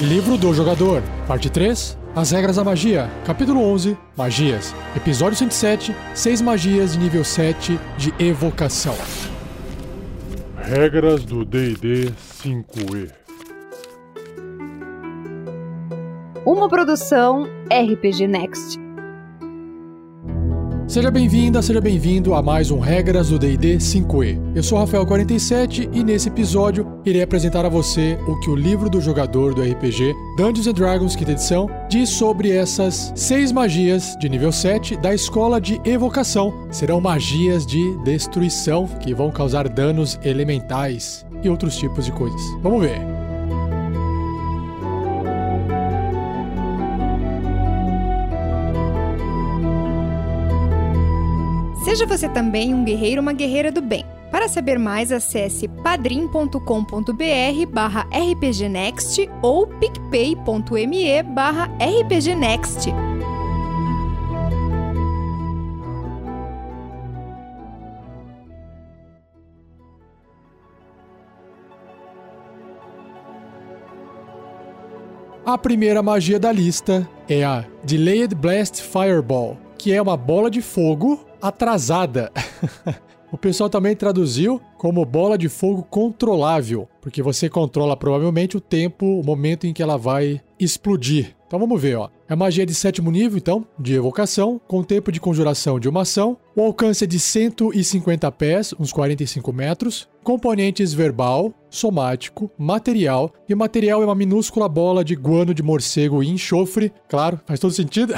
Livro do Jogador, Parte 3 As Regras da Magia, Capítulo 11 Magias, Episódio 107 6 Magias de nível 7 de Evocação. Regras do DD 5E Uma produção RPG Next. Seja bem-vinda, seja bem-vindo a mais um Regras do D&D 5e. Eu sou Rafael47 e nesse episódio irei apresentar a você o que o livro do jogador do RPG Dungeons Dragons quinta edição diz sobre essas seis magias de nível 7 da escola de evocação. Serão magias de destruição que vão causar danos elementais e outros tipos de coisas. Vamos ver. Seja você também um guerreiro ou uma guerreira do bem. Para saber mais, acesse padrim.com.br barra rpgnext ou picpay.me barra rpgnext. A primeira magia da lista é a Delayed Blast Fireball, que é uma bola de fogo atrasada. o pessoal também traduziu como bola de fogo controlável, porque você controla provavelmente o tempo, o momento em que ela vai explodir. Então vamos ver, ó. É magia de sétimo nível, então, de evocação, com tempo de conjuração de uma ação. O alcance é de 150 pés, uns 45 metros. Componentes verbal, somático, material. E o material é uma minúscula bola de guano de morcego e enxofre. Claro, faz todo sentido.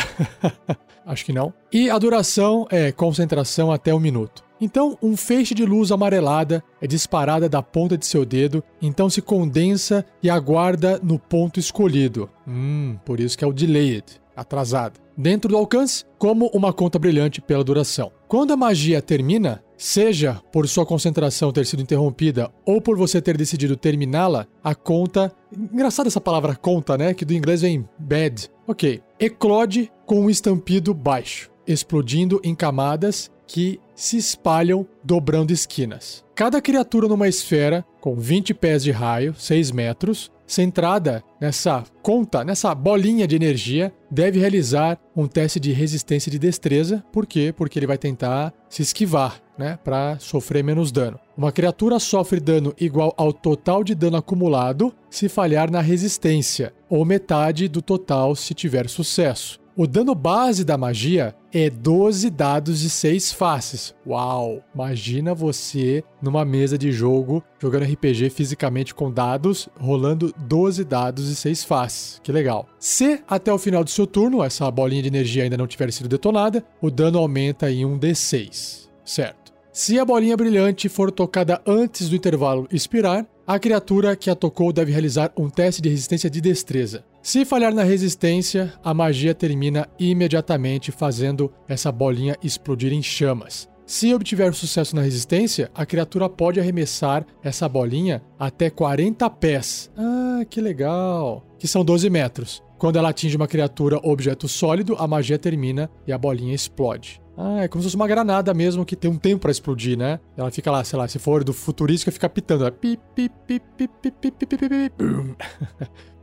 Acho que não. E a duração é concentração até um minuto. Então, um feixe de luz amarelada é disparada da ponta de seu dedo, então se condensa e aguarda no ponto escolhido. Hum, por isso que é o delayed, atrasado. Dentro do alcance, como uma conta brilhante pela duração. Quando a magia termina, seja por sua concentração ter sido interrompida ou por você ter decidido terminá-la, a conta. Engraçada essa palavra conta, né? Que do inglês vem bad. Ok. Eclode com um estampido baixo, explodindo em camadas que se espalham dobrando esquinas. Cada criatura numa esfera com 20 pés de raio, 6 metros, centrada nessa conta, nessa bolinha de energia, deve realizar um teste de resistência de destreza. Por quê? Porque ele vai tentar se esquivar, né, para sofrer menos dano. Uma criatura sofre dano igual ao total de dano acumulado se falhar na resistência, ou metade do total se tiver sucesso. O dano base da magia é 12 dados de 6 faces. Uau! Imagina você numa mesa de jogo, jogando RPG fisicamente com dados, rolando 12 dados de 6 faces. Que legal. Se até o final do seu turno essa bolinha de energia ainda não tiver sido detonada, o dano aumenta em 1 d6. Certo. Se a bolinha brilhante for tocada antes do intervalo expirar, a criatura que a tocou deve realizar um teste de resistência de destreza. Se falhar na resistência, a magia termina imediatamente, fazendo essa bolinha explodir em chamas. Se obtiver sucesso na resistência, a criatura pode arremessar essa bolinha até 40 pés. Ah, que legal! Que são 12 metros. Quando ela atinge uma criatura ou objeto sólido, a magia termina e a bolinha explode. Ah, é como se fosse uma granada mesmo que tem um tempo para explodir, né? Ela fica lá, sei lá, se for do futurística, fica pitando.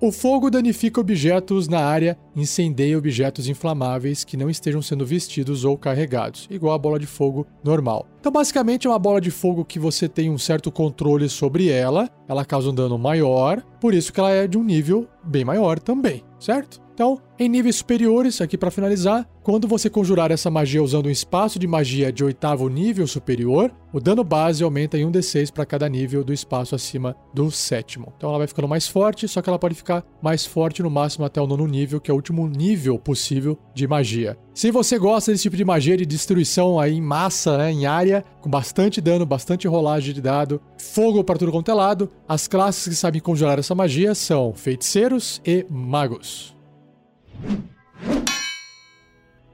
O fogo danifica objetos na área, incendeia objetos inflamáveis que não estejam sendo vestidos ou carregados, igual a bola de fogo normal. Então, basicamente, é uma bola de fogo que você tem um certo controle sobre ela, ela causa um dano maior, por isso que ela é de um nível bem maior também, certo? Então, em níveis superiores, aqui para finalizar, quando você conjurar essa magia usando um espaço de magia de oitavo nível superior, o dano base aumenta em 1d6 para cada nível do espaço acima do sétimo. Então ela vai ficando mais forte, só que ela pode ficar mais forte no máximo até o nono nível, que é o último nível possível de magia. Se você gosta desse tipo de magia de destruição aí em massa, né, em área, com bastante dano, bastante rolagem de dado, fogo para tudo quanto é lado, as classes que sabem conjurar essa magia são feiticeiros e magos.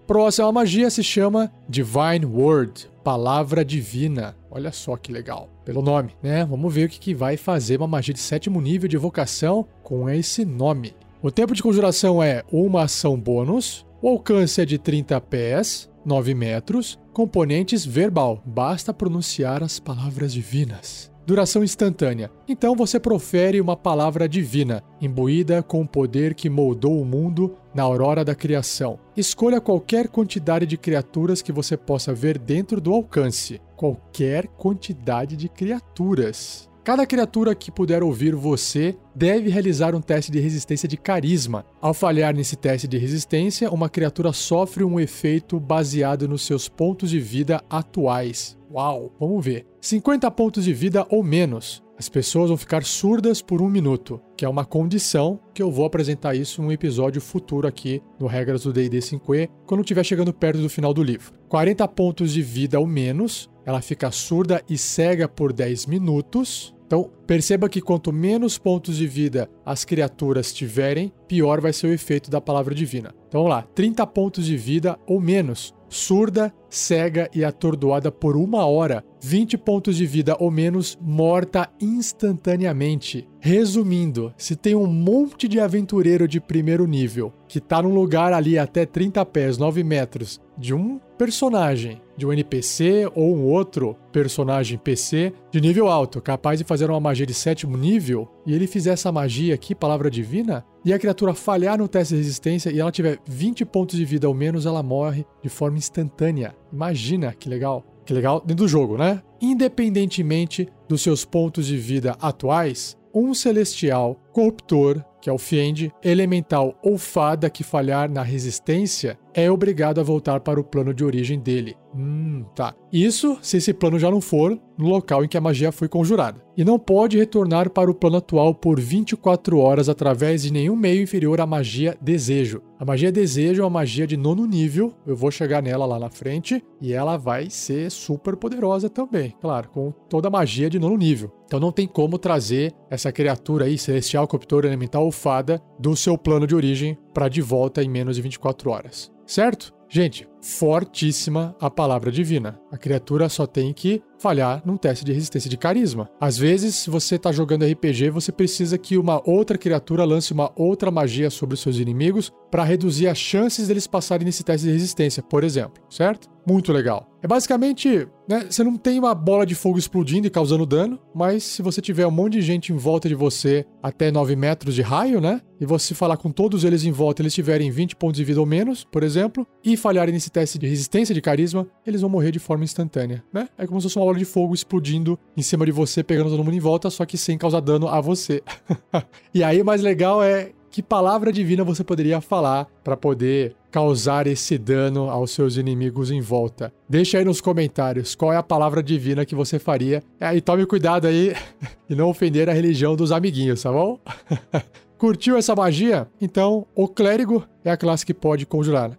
Próxima magia se chama Divine Word, Palavra Divina. Olha só que legal, pelo nome, né? Vamos ver o que, que vai fazer uma magia de sétimo nível de evocação com esse nome. O tempo de conjuração é uma ação bônus, o alcance é de 30 pés, 9 metros, componentes verbal, basta pronunciar as palavras divinas. duração instantânea. Então você profere uma palavra divina, imbuída com o poder que moldou o mundo na aurora da criação. Escolha qualquer quantidade de criaturas que você possa ver dentro do alcance. Qualquer quantidade de criaturas. Cada criatura que puder ouvir você deve realizar um teste de resistência de carisma. Ao falhar nesse teste de resistência, uma criatura sofre um efeito baseado nos seus pontos de vida atuais. Uau, vamos ver. 50 pontos de vida ou menos. As pessoas vão ficar surdas por um minuto, que é uma condição que eu vou apresentar isso em um episódio futuro aqui no Regras do D&D 5e, quando estiver chegando perto do final do livro. 40 pontos de vida ou menos, ela fica surda e cega por 10 minutos. Então, perceba que quanto menos pontos de vida as criaturas tiverem, pior vai ser o efeito da palavra divina. Então, vamos lá: 30 pontos de vida ou menos. Surda, cega e atordoada por uma hora. 20 pontos de vida ou menos, morta instantaneamente. Resumindo, se tem um monte de aventureiro de primeiro nível que tá num lugar ali até 30 pés, 9 metros, de um personagem, de um NPC ou um outro personagem PC de nível alto, capaz de fazer uma magia de sétimo nível, e ele fizer essa magia aqui, palavra divina, e a criatura falhar no teste de resistência e ela tiver 20 pontos de vida ou menos, ela morre de forma instantânea. Imagina que legal. Que legal dentro do jogo, né? Independentemente dos seus pontos de vida atuais, um celestial corruptor, que é o Fiend, elemental ou fada que falhar na resistência, é obrigado a voltar para o plano de origem dele. Hum, tá. Isso se esse plano já não for no local em que a magia foi conjurada. E não pode retornar para o plano atual por 24 horas através de nenhum meio inferior à magia desejo. A magia desejo é uma magia de nono nível, eu vou chegar nela lá na frente, e ela vai ser super poderosa também, claro, com toda a magia de nono nível. Então não tem como trazer essa criatura aí, celestial, corruptor, elemental ou fada, do seu plano de origem para de volta em menos de 24 horas certo? Gente, fortíssima a palavra divina. A criatura só tem que falhar num teste de resistência de carisma. Às vezes, você está jogando RPG, você precisa que uma outra criatura lance uma outra magia sobre os seus inimigos para reduzir as chances deles passarem nesse teste de resistência, por exemplo, certo? Muito legal. É basicamente, né, você não tem uma bola de fogo explodindo e causando dano, mas se você tiver um monte de gente em volta de você até 9 metros de raio, né, e você falar com todos eles em volta, eles tiverem 20 pontos de vida ou menos, por exemplo, e falharem nesse teste de resistência de carisma, eles vão morrer de forma instantânea, né? É como se fosse uma bola de fogo explodindo em cima de você, pegando todo mundo em volta, só que sem causar dano a você. e aí o mais legal é que palavra divina você poderia falar para poder causar esse dano aos seus inimigos em volta? Deixa aí nos comentários qual é a palavra divina que você faria. É, e tome cuidado aí de não ofender a religião dos amiguinhos, tá bom? Curtiu essa magia? Então, o clérigo é a classe que pode conjurar.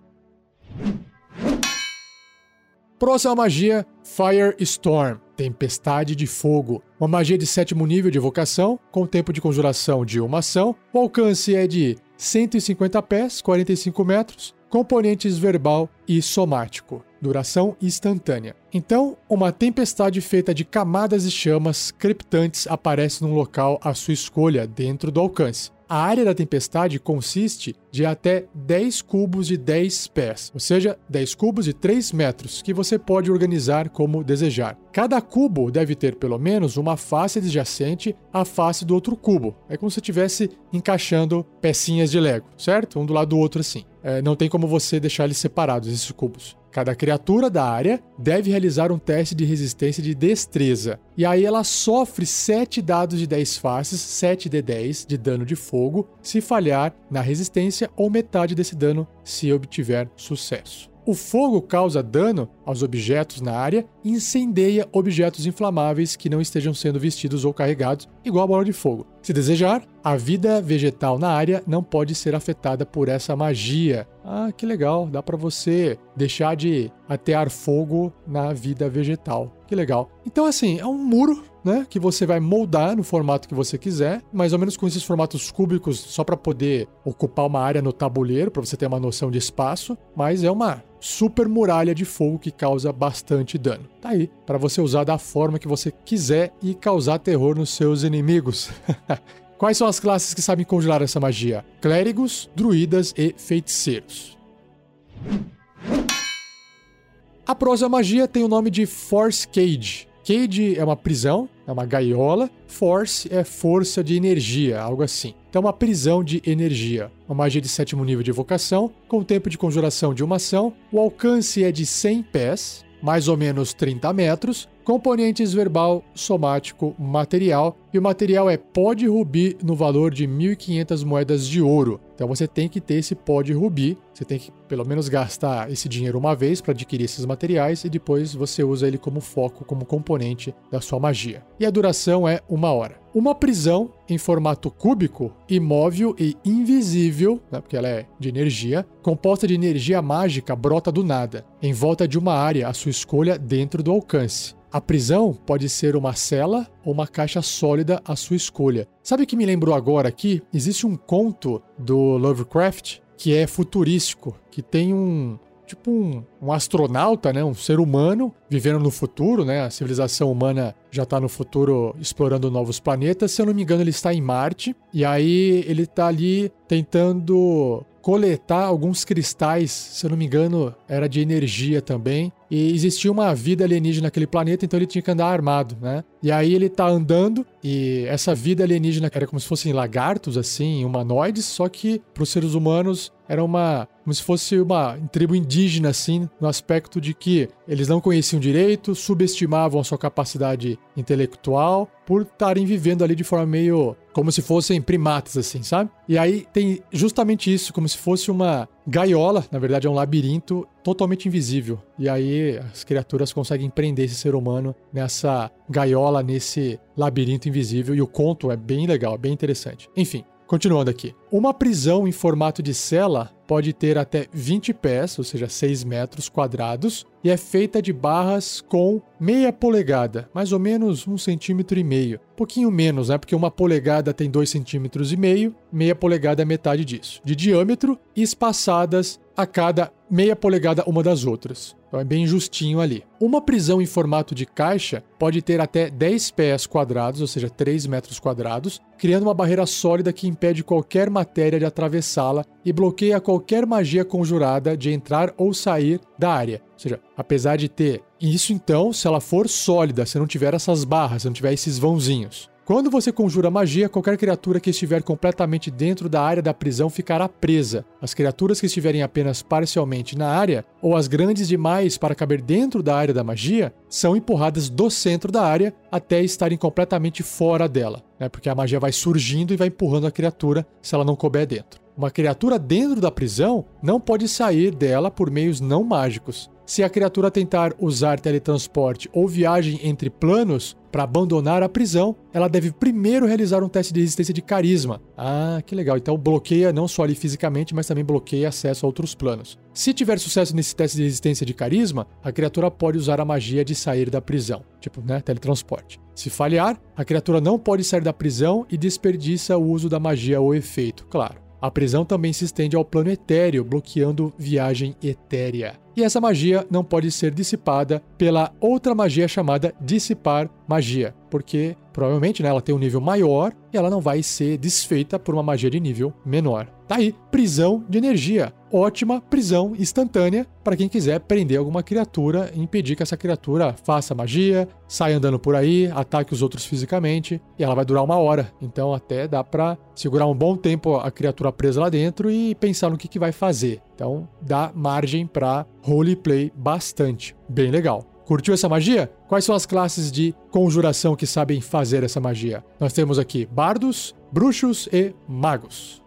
Próxima magia, Firestorm, Tempestade de Fogo. Uma magia de sétimo nível de evocação, com tempo de conjuração de uma ação. O alcance é de 150 pés, 45 metros, componentes verbal e somático. Duração instantânea. Então, uma tempestade feita de camadas de chamas creptantes aparece num local à sua escolha dentro do alcance. A área da tempestade consiste de até 10 cubos de 10 pés, ou seja, 10 cubos de 3 metros, que você pode organizar como desejar. Cada cubo deve ter pelo menos uma face adjacente à face do outro cubo. É como se estivesse encaixando pecinhas de Lego, certo? Um do lado do outro assim. É, não tem como você deixar eles separados, esses cubos. Cada criatura da área deve realizar um teste de resistência de destreza. E aí ela sofre 7 dados de 10 faces, 7 de 10 de dano de fogo, se falhar na resistência ou metade desse dano se obtiver sucesso. O fogo causa dano aos objetos na área e incendeia objetos inflamáveis que não estejam sendo vestidos ou carregados, igual a bola de fogo. Se desejar, a vida vegetal na área não pode ser afetada por essa magia. Ah, que legal, dá para você deixar de atear fogo na vida vegetal. Que legal. Então assim, é um muro né, que você vai moldar no formato que você quiser, mais ou menos com esses formatos cúbicos, só para poder ocupar uma área no tabuleiro, para você ter uma noção de espaço, mas é uma super muralha de fogo que causa bastante dano. Tá aí, para você usar da forma que você quiser e causar terror nos seus inimigos. Quais são as classes que sabem congelar essa magia? Clérigos, druidas e feiticeiros. A próxima magia tem o nome de Force Cage. Cage é uma prisão, é uma gaiola. Force é força de energia, algo assim. Então, uma prisão de energia. Uma magia de sétimo nível de evocação, com tempo de conjuração de uma ação. O alcance é de 100 pés, mais ou menos 30 metros. Componentes verbal, somático, material. E o material é pó de rubi no valor de 1.500 moedas de ouro. Então você tem que ter esse pó de rubi. Você tem que pelo menos gastar esse dinheiro uma vez para adquirir esses materiais e depois você usa ele como foco, como componente da sua magia. E a duração é uma hora. Uma prisão em formato cúbico, imóvel e invisível, né, porque ela é de energia, composta de energia mágica, brota do nada, em volta de uma área à sua escolha dentro do alcance. A prisão pode ser uma cela ou uma caixa sólida à sua escolha. Sabe o que me lembrou agora aqui? Existe um conto do Lovecraft que é futurístico, que tem um tipo um, um, astronauta, né, um ser humano vivendo no futuro, né? A civilização humana já está no futuro explorando novos planetas. Se eu não me engano, ele está em Marte e aí ele está ali tentando coletar alguns cristais, se eu não me engano, era de energia também. E existia uma vida alienígena naquele planeta, então ele tinha que andar armado, né? E aí ele tá andando e essa vida alienígena era como se fossem lagartos, assim, humanoides, só que para os seres humanos era uma como se fosse uma tribo indígena assim, no aspecto de que eles não conheciam direito, subestimavam a sua capacidade intelectual por estarem vivendo ali de forma meio como se fossem primatas assim, sabe? E aí tem justamente isso, como se fosse uma gaiola, na verdade é um labirinto totalmente invisível. E aí as criaturas conseguem prender esse ser humano nessa gaiola, nesse labirinto invisível. E o conto é bem legal, bem interessante. Enfim, Continuando aqui. Uma prisão em formato de cela pode ter até 20 pés, ou seja, 6 metros quadrados, e é feita de barras com meia polegada, mais ou menos um centímetro e meio. Pouquinho menos, né? Porque uma polegada tem 2 centímetros e meio, meia polegada é metade disso. De diâmetro, espaçadas a cada meia polegada uma das outras. Então é bem justinho ali. Uma prisão em formato de caixa pode ter até 10 pés quadrados, ou seja, 3 metros quadrados, criando uma barreira sólida que impede qualquer matéria de atravessá-la e bloqueia qualquer magia conjurada de entrar ou sair da área. Ou seja, apesar de ter isso então, se ela for sólida, se não tiver essas barras, se não tiver esses vãozinhos. Quando você conjura magia, qualquer criatura que estiver completamente dentro da área da prisão ficará presa. As criaturas que estiverem apenas parcialmente na área, ou as grandes demais para caber dentro da área da magia, são empurradas do centro da área até estarem completamente fora dela, né? porque a magia vai surgindo e vai empurrando a criatura se ela não couber dentro. Uma criatura dentro da prisão não pode sair dela por meios não mágicos. Se a criatura tentar usar teletransporte ou viagem entre planos para abandonar a prisão, ela deve primeiro realizar um teste de resistência de carisma. Ah, que legal. Então bloqueia não só ali fisicamente, mas também bloqueia acesso a outros planos. Se tiver sucesso nesse teste de resistência de carisma, a criatura pode usar a magia de sair da prisão, tipo, né, teletransporte. Se falhar, a criatura não pode sair da prisão e desperdiça o uso da magia ou efeito, claro. A prisão também se estende ao plano etéreo, bloqueando viagem etérea. E essa magia não pode ser dissipada pela outra magia chamada Dissipar Magia, porque provavelmente né, ela tem um nível maior e ela não vai ser desfeita por uma magia de nível menor. Tá aí, prisão de energia. Ótima prisão instantânea para quem quiser prender alguma criatura e impedir que essa criatura faça magia, saia andando por aí, ataque os outros fisicamente, e ela vai durar uma hora. Então até dá para segurar um bom tempo a criatura presa lá dentro e pensar no que, que vai fazer. Então dá margem para roleplay bastante. Bem legal. Curtiu essa magia? Quais são as classes de conjuração que sabem fazer essa magia? Nós temos aqui bardos, bruxos e magos.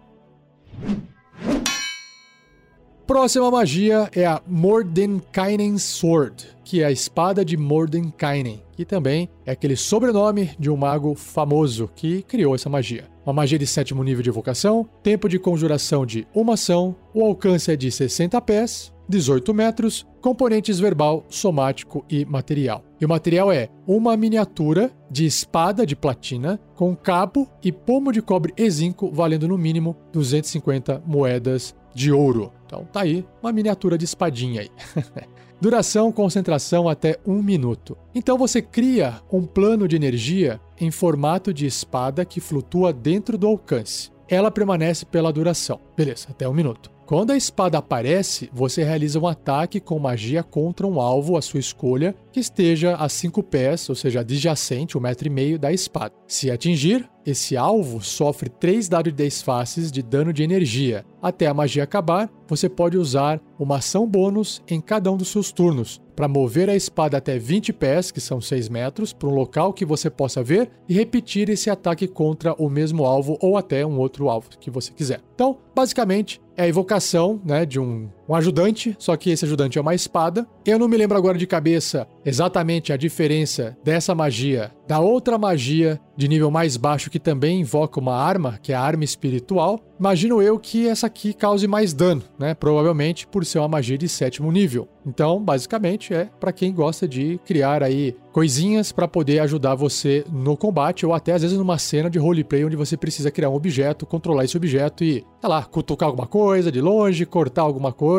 Próxima magia é a Mordenkainen Sword, que é a espada de Mordenkainen, que também é aquele sobrenome de um mago famoso que criou essa magia. Uma magia de sétimo nível de evocação, tempo de conjuração de uma ação, o alcance é de 60 pés, 18 metros, componentes verbal, somático e material. E o material é uma miniatura de espada de platina com cabo e pomo de cobre e zinco valendo no mínimo 250 moedas de ouro. Então tá aí uma miniatura de espadinha aí. Duração, concentração até um minuto. Então você cria um plano de energia em formato de espada que flutua dentro do alcance. Ela permanece pela duração. Beleza, até um minuto. Quando a espada aparece, você realiza um ataque com magia contra um alvo à sua escolha que esteja a 5 pés, ou seja, adjacente, um metro e meio da espada. Se atingir, esse alvo sofre 3 dados de 10 faces de dano de energia. Até a magia acabar, você pode usar uma ação bônus em cada um dos seus turnos, para mover a espada até 20 pés, que são 6 metros, para um local que você possa ver e repetir esse ataque contra o mesmo alvo ou até um outro alvo que você quiser. Então, basicamente, é a evocação né, de um, um, ajudante, só que esse ajudante é uma espada. Eu não me lembro agora de cabeça exatamente a diferença dessa magia da outra magia de nível mais baixo que também invoca uma arma, que é a arma espiritual. Imagino eu que essa aqui cause mais dano, né? Provavelmente por ser uma magia de sétimo nível. Então, basicamente, é para quem gosta de criar aí coisinhas para poder ajudar você no combate ou até às vezes numa cena de roleplay onde você precisa criar um objeto, controlar esse objeto e, sei lá, cutucar alguma coisa de longe, cortar alguma coisa.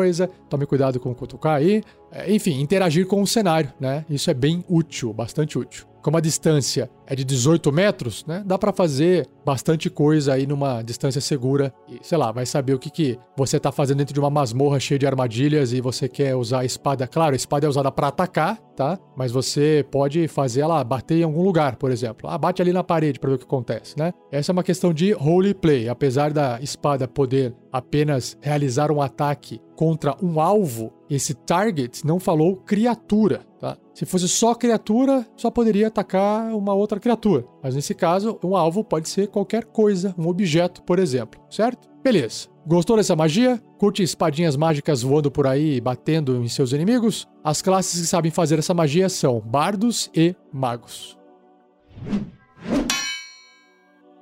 Tome cuidado com cutucar aí. É, enfim, interagir com o cenário, né? Isso é bem útil, bastante útil como a distância é de 18 metros, né? Dá para fazer bastante coisa aí numa distância segura. E, sei lá, vai saber o que, que você tá fazendo dentro de uma masmorra cheia de armadilhas e você quer usar a espada. Claro, a espada é usada para atacar, tá? Mas você pode fazer ela bater em algum lugar, por exemplo. Ah, bate ali na parede para ver o que acontece, né? Essa é uma questão de roleplay. Apesar da espada poder apenas realizar um ataque contra um alvo, esse target não falou criatura, tá? Se fosse só criatura, só poderia atacar uma outra criatura. Mas nesse caso, um alvo pode ser qualquer coisa, um objeto, por exemplo, certo? Beleza. Gostou dessa magia? Curte espadinhas mágicas voando por aí, batendo em seus inimigos? As classes que sabem fazer essa magia são bardos e magos.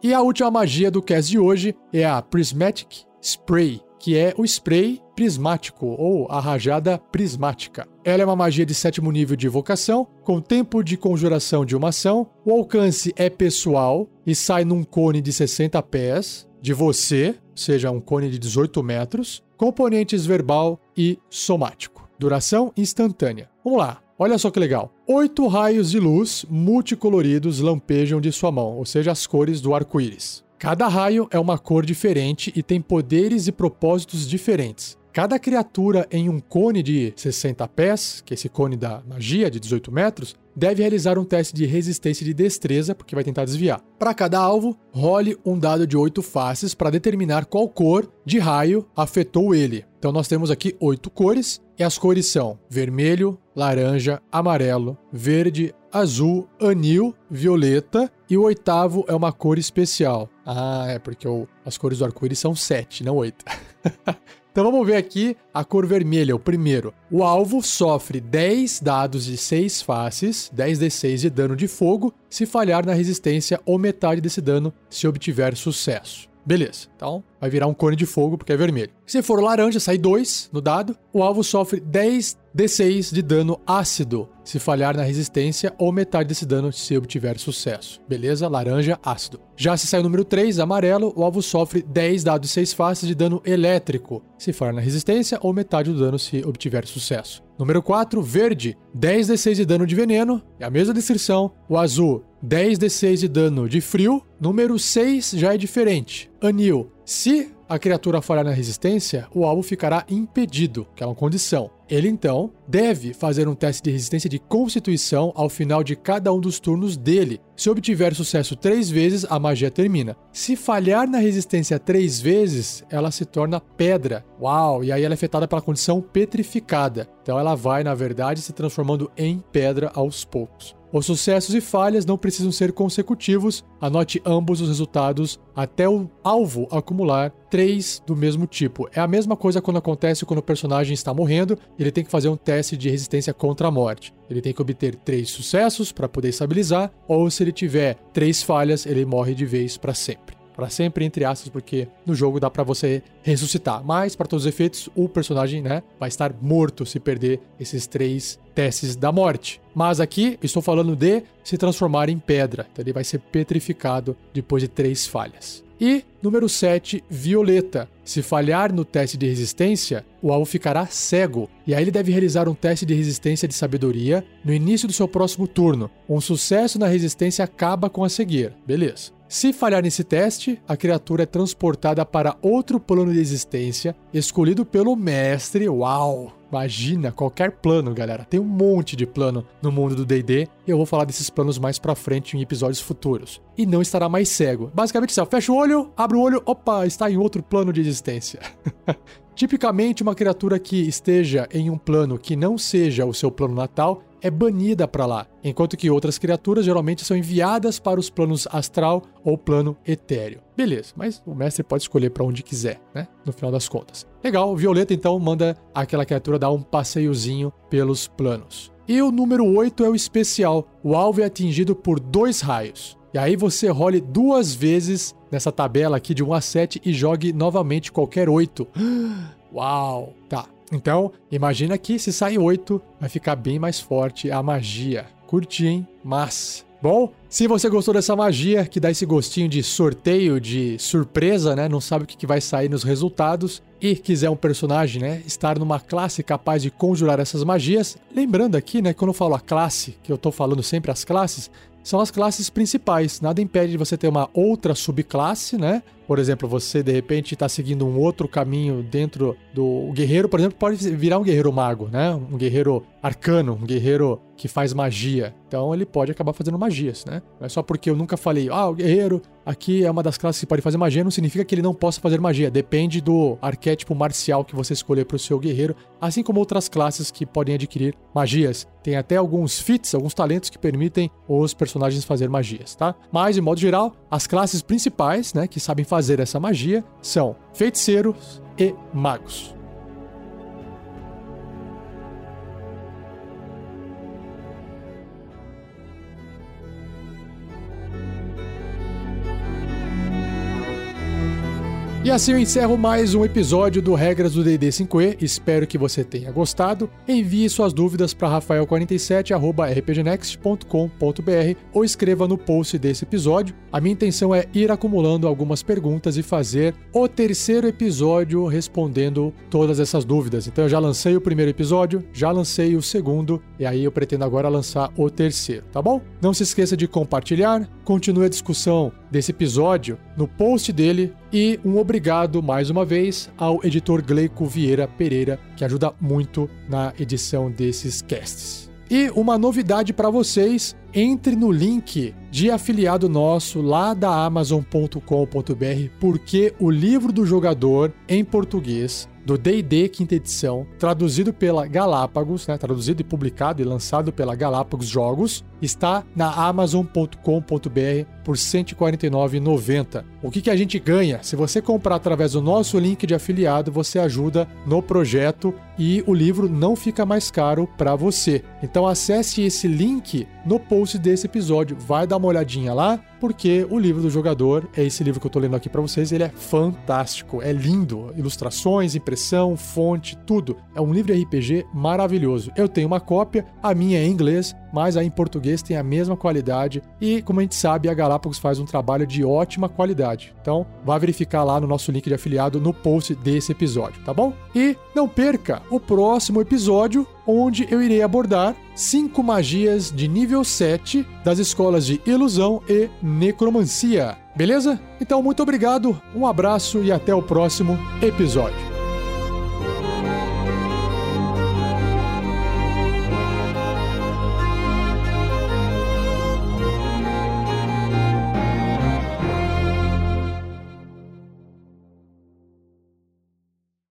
E a última magia do cast de hoje é a Prismatic Spray, que é o spray prismático ou a rajada prismática. Ela é uma magia de sétimo nível de evocação, com tempo de conjuração de uma ação. O alcance é pessoal e sai num cone de 60 pés de você, seja um cone de 18 metros, componentes verbal e somático. Duração instantânea. Vamos lá. Olha só que legal. Oito raios de luz multicoloridos lampejam de sua mão, ou seja, as cores do arco-íris. Cada raio é uma cor diferente e tem poderes e propósitos diferentes. Cada criatura em um cone de 60 pés, que é esse cone da magia de 18 metros, deve realizar um teste de resistência de destreza, porque vai tentar desviar. Para cada alvo, role um dado de 8 faces para determinar qual cor de raio afetou ele. Então nós temos aqui oito cores, e as cores são vermelho, laranja, amarelo, verde, azul, anil, violeta, e o oitavo é uma cor especial. Ah, é porque o, as cores do arco-íris são sete, não oito. Então vamos ver aqui a cor vermelha, o primeiro. O alvo sofre 10 dados de 6 faces, 10d6 de dano de fogo, se falhar na resistência ou metade desse dano se obtiver sucesso. Beleza, então vai virar um cone de fogo porque é vermelho. Se for laranja, sai 2 no dado. O alvo sofre 10 D6 de dano ácido, se falhar na resistência, ou metade desse dano se obtiver sucesso. Beleza? Laranja, ácido. Já se sai o número 3, amarelo, o alvo sofre 10 dados 6 faces de dano elétrico, se falhar na resistência, ou metade do dano se obtiver sucesso. Número 4, verde, 10 D6 de dano de veneno, é a mesma descrição. O azul, 10 D6 de dano de frio. Número 6 já é diferente. Anil, se a criatura falhar na resistência, o alvo ficará impedido, que é uma condição. Ele então deve fazer um teste de resistência de constituição ao final de cada um dos turnos dele. Se obtiver sucesso três vezes, a magia termina. Se falhar na resistência três vezes, ela se torna pedra. Uau! E aí ela é afetada pela condição petrificada. Então ela vai, na verdade, se transformando em pedra aos poucos. Os sucessos e falhas não precisam ser consecutivos, anote ambos os resultados até o alvo acumular três do mesmo tipo. É a mesma coisa quando acontece quando o personagem está morrendo, ele tem que fazer um teste de resistência contra a morte. Ele tem que obter três sucessos para poder estabilizar, ou se ele tiver três falhas, ele morre de vez para sempre para sempre entre aspas, porque no jogo dá para você ressuscitar. Mas para todos os efeitos, o personagem, né, vai estar morto se perder esses três testes da morte. Mas aqui estou falando de se transformar em pedra. Então ele vai ser petrificado depois de três falhas. E número 7, Violeta. Se falhar no teste de resistência, o alvo ficará cego. E aí ele deve realizar um teste de resistência de sabedoria no início do seu próximo turno. Um sucesso na resistência acaba com a cegueira. Beleza. Se falhar nesse teste, a criatura é transportada para outro plano de existência, escolhido pelo mestre. Uau! Imagina qualquer plano, galera. Tem um monte de plano no mundo do D&D eu vou falar desses planos mais pra frente em episódios futuros. E não estará mais cego. Basicamente, assim, fecha o olho, abre o olho, opa, está em outro plano de existência. Tipicamente, uma criatura que esteja em um plano que não seja o seu plano natal é banida para lá, enquanto que outras criaturas geralmente são enviadas para os planos astral ou plano etéreo. Beleza, mas o mestre pode escolher para onde quiser, né? No final das contas. Legal, Violeta então manda aquela criatura dar um passeiozinho pelos planos. E o número 8 é o especial. O alvo é atingido por dois raios. E aí você role duas vezes nessa tabela aqui de 1 a 7 e jogue novamente qualquer 8. Uau! Tá. Então, imagina que se sair 8, vai ficar bem mais forte a magia. Curti, hein? Mas. Bom, se você gostou dessa magia, que dá esse gostinho de sorteio, de surpresa, né? Não sabe o que vai sair nos resultados, e quiser um personagem, né? Estar numa classe capaz de conjurar essas magias. Lembrando aqui, né? Quando eu falo a classe, que eu tô falando sempre as classes, são as classes principais. Nada impede de você ter uma outra subclasse, né? Por exemplo, você de repente está seguindo um outro caminho dentro do guerreiro, por exemplo, pode virar um guerreiro mago, né? Um guerreiro arcano, um guerreiro que faz magia. Então ele pode acabar fazendo magias, né? É só porque eu nunca falei, ah, o guerreiro aqui é uma das classes que pode fazer magia, não significa que ele não possa fazer magia. Depende do arquétipo marcial que você escolher para o seu guerreiro, assim como outras classes que podem adquirir magias. Tem até alguns feats, alguns talentos que permitem os personagens fazer magias, tá? Mas, de modo geral, as classes principais, né, que sabem fazer essa magia, são feiticeiros e magos. E assim eu encerro mais um episódio do Regras do D&D 5e. Espero que você tenha gostado. Envie suas dúvidas para rafael47@rpgnext.com.br ou escreva no post desse episódio. A minha intenção é ir acumulando algumas perguntas e fazer o terceiro episódio respondendo todas essas dúvidas. Então eu já lancei o primeiro episódio, já lancei o segundo e aí eu pretendo agora lançar o terceiro, tá bom? Não se esqueça de compartilhar, continue a discussão desse episódio no post dele e um obrigado mais uma vez ao editor Gleico Vieira Pereira, que ajuda muito na edição desses casts. E uma novidade para vocês, entre no link de afiliado nosso lá da amazon.com.br, porque o livro do jogador em português do D&D quinta edição, traduzido pela Galápagos, né, traduzido e publicado e lançado pela Galápagos Jogos, está na amazon.com.br por R$ 149,90. O que, que a gente ganha? Se você comprar através do nosso link de afiliado, você ajuda no projeto e o livro não fica mais caro para você. Então acesse esse link no post desse episódio, vai dar uma olhadinha lá, porque o livro do jogador é esse livro que eu tô lendo aqui para vocês, ele é fantástico, é lindo, ilustrações, impressão, fonte, tudo. É um livro RPG maravilhoso. Eu tenho uma cópia, a minha é em inglês, mas a em português tem a mesma qualidade e, como a gente sabe, a Galápagos faz um trabalho de ótima qualidade. Então, vá verificar lá no nosso link de afiliado no post desse episódio, tá bom? E não perca o próximo episódio onde eu irei abordar cinco magias de nível 7 das escolas de ilusão e necromancia. Beleza? Então, muito obrigado, um abraço e até o próximo episódio.